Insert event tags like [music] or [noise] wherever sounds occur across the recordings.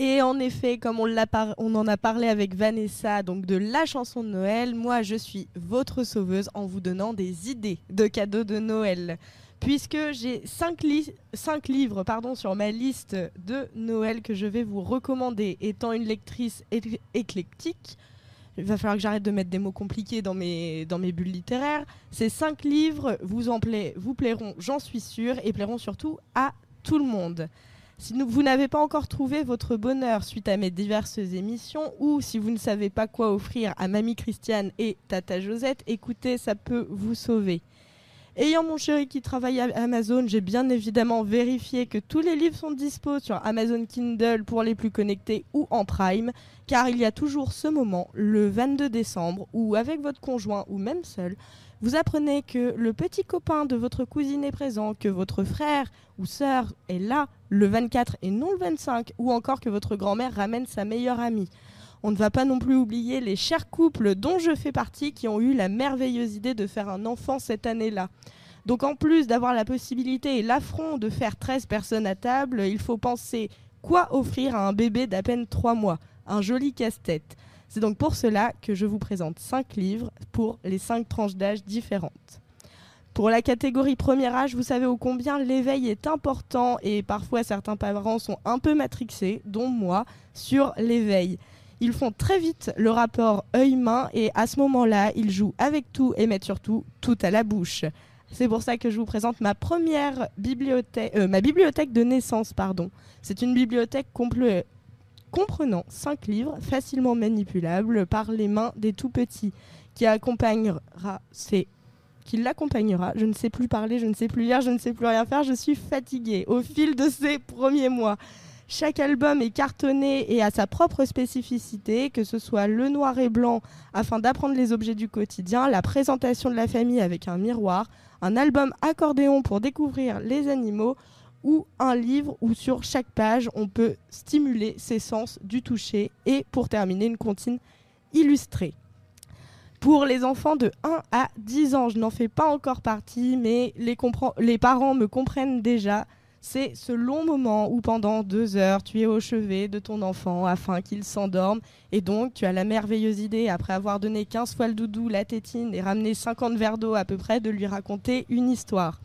Et en effet, comme on, en a parlé avec Vanessa, donc de la chanson de Noël, moi je suis votre sauveuse en vous donnant des idées de cadeaux de Noël. Puisque j'ai 5 livres pardon, sur ma liste de Noël que je vais vous recommander, étant une lectrice éclectique, il va falloir que j'arrête de mettre des mots compliqués dans mes, bulles littéraires. Ces 5 livres vous, en vous plairont, j'en suis sûre, et plairont surtout à tout le monde. Si vous n'avez pas encore trouvé votre bonheur suite à mes diverses émissions, ou si vous ne savez pas quoi offrir à Mamie Christiane et Tata Josette, écoutez, ça peut vous sauver. Ayant mon chéri qui travaille à Amazon, j'ai bien évidemment vérifié que tous les livres sont dispo sur Amazon Kindle pour les plus connectés ou en Prime, car il y a toujours ce moment, le 22 décembre, où avec votre conjoint ou même seul, vous apprenez que le petit copain de votre cousine est présent, que votre frère ou sœur est là le 24 et non le 25, ou encore que votre grand-mère ramène sa meilleure amie. On ne va pas non plus oublier les chers couples dont je fais partie qui ont eu la merveilleuse idée de faire un enfant cette année-là. Donc en plus d'avoir la possibilité et l'affront de faire 13 personnes à table, il faut penser quoi offrir à un bébé d'à peine 3 mois. Un joli casse-tête. C'est donc pour cela que je vous présente 5 livres pour les 5 tranches d'âge différentes. Pour la catégorie premier âge, vous savez ô combien l'éveil est important et parfois certains parents sont un peu matrixés, dont moi, sur l'éveil. Ils font très vite le rapport œil-main et à ce moment-là, ils jouent avec tout et mettent surtout tout à la bouche. C'est pour ça que je vous présente ma première bibliothèque, euh, ma bibliothèque de naissance, pardon. C'est une bibliothèque comprenant 5 livres facilement manipulables par les mains des tout petits, qui accompagnera, qui l'accompagnera. Je ne sais plus parler, je ne sais plus lire, je ne sais plus rien faire, je suis fatiguée au fil de ces premiers mois. Chaque album est cartonné et a sa propre spécificité, que ce soit le noir et blanc afin d'apprendre les objets du quotidien, la présentation de la famille avec un miroir, un album accordéon pour découvrir les animaux ou un livre où sur chaque page on peut stimuler ses sens du toucher et pour terminer une comptine illustrée. Pour les enfants de 1 à 10 ans, je n'en fais pas encore partie, mais les, les parents me comprennent déjà. C'est ce long moment où pendant deux heures, tu es au chevet de ton enfant afin qu'il s'endorme. Et donc, tu as la merveilleuse idée, après avoir donné 15 fois le doudou, la tétine et ramené 50 verres d'eau à peu près, de lui raconter une histoire.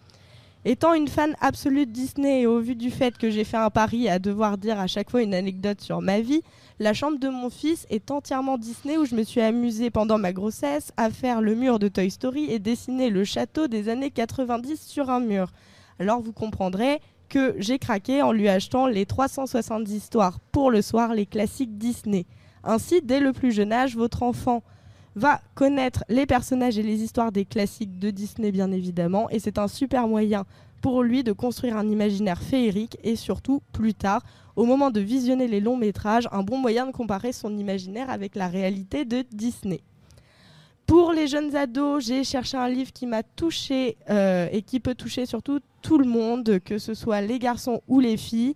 Étant une fan absolue de Disney et au vu du fait que j'ai fait un pari à devoir dire à chaque fois une anecdote sur ma vie, la chambre de mon fils est entièrement Disney où je me suis amusée pendant ma grossesse à faire le mur de Toy Story et dessiner le château des années 90 sur un mur. Alors vous comprendrez que j'ai craqué en lui achetant les 370 histoires pour le soir, les classiques Disney. Ainsi, dès le plus jeune âge, votre enfant va connaître les personnages et les histoires des classiques de Disney bien évidemment et c'est un super moyen pour lui de construire un imaginaire féerique et surtout plus tard au moment de visionner les longs métrages un bon moyen de comparer son imaginaire avec la réalité de Disney. Pour les jeunes ados, j'ai cherché un livre qui m'a touché euh, et qui peut toucher surtout tout le monde, que ce soit les garçons ou les filles,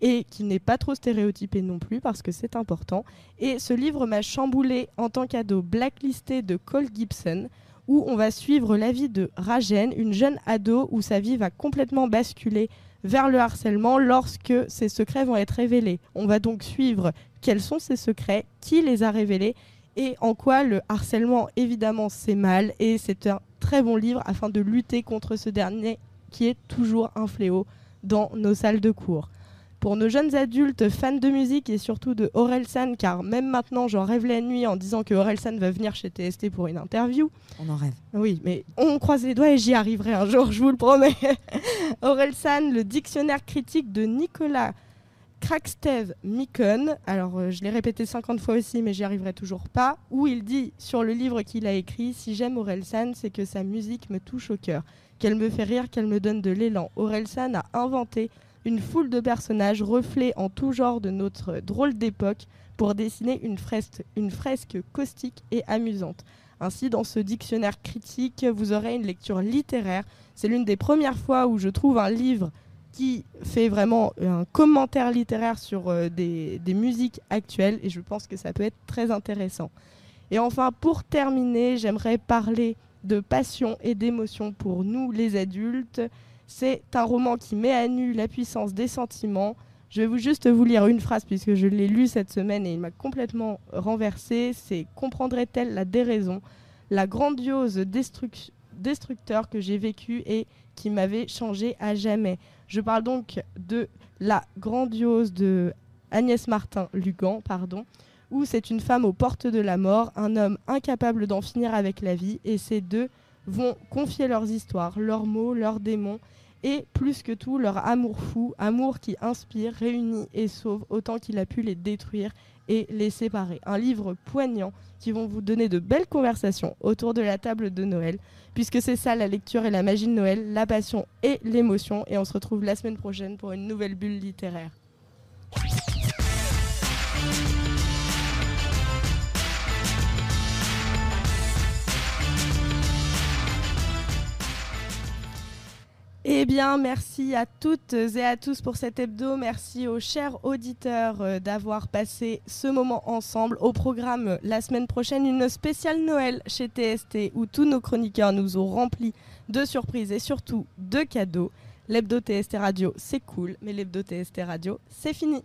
et qui n'est pas trop stéréotypé non plus parce que c'est important. Et ce livre m'a chamboulé en tant qu'ado blacklisté de Cole Gibson, où on va suivre la vie de Rajen, une jeune ado où sa vie va complètement basculer vers le harcèlement lorsque ses secrets vont être révélés. On va donc suivre quels sont ces secrets, qui les a révélés et en quoi le harcèlement évidemment c'est mal et c'est un très bon livre afin de lutter contre ce dernier qui est toujours un fléau dans nos salles de cours. Pour nos jeunes adultes fans de musique et surtout de Orelsan, car même maintenant j'en rêve la nuit en disant que Orelsan va venir chez TST pour une interview. On en rêve. Oui, mais on croise les doigts et j'y arriverai un jour, je vous le promets. [laughs] Orelsan, le dictionnaire critique de Nicolas Krakstev Mikon, alors euh, je l'ai répété 50 fois aussi, mais j'y arriverai toujours pas, où il dit sur le livre qu'il a écrit Si j'aime Orelsan, c'est que sa musique me touche au cœur, qu'elle me fait rire, qu'elle me donne de l'élan. Orelsan a inventé une foule de personnages reflets en tout genre de notre drôle d'époque pour dessiner une fresque, une fresque caustique et amusante. Ainsi, dans ce dictionnaire critique, vous aurez une lecture littéraire. C'est l'une des premières fois où je trouve un livre qui fait vraiment un commentaire littéraire sur euh, des, musiques actuelles et je pense que ça peut être très intéressant. Et enfin, pour terminer, j'aimerais parler de passion et d'émotion pour nous les adultes. C'est un roman qui met à nu la puissance des sentiments. Je vais vous juste vous lire une phrase puisque je l'ai lu cette semaine et il m'a complètement renversé. C'est comprendrait-elle la déraison, la grandiose destructeur que j'ai vécu et qui m'avait changé à jamais? Je parle donc de la grandiose de Agnès Martin Lugan, pardon, où c'est une femme aux portes de la mort, un homme incapable d'en finir avec la vie, et ces deux vont confier leurs histoires, leurs mots, leurs démons, et plus que tout leur amour fou, amour qui inspire, réunit et sauve autant qu'il a pu les détruire et les séparer. Un livre poignant qui vont vous donner de belles conversations autour de la table de Noël, puisque c'est ça la lecture et la magie de Noël, la passion et l'émotion. Et on se retrouve la semaine prochaine pour une nouvelle bulle littéraire. Eh bien, merci à toutes et à tous pour cet hebdo. Merci aux chers auditeurs euh, d'avoir passé ce moment ensemble. Au programme la semaine prochaine, une spéciale Noël chez TST où tous nos chroniqueurs nous ont rempli de surprises et surtout de cadeaux. L'hebdo TST Radio, c'est cool, mais l'hebdo TST Radio, c'est fini.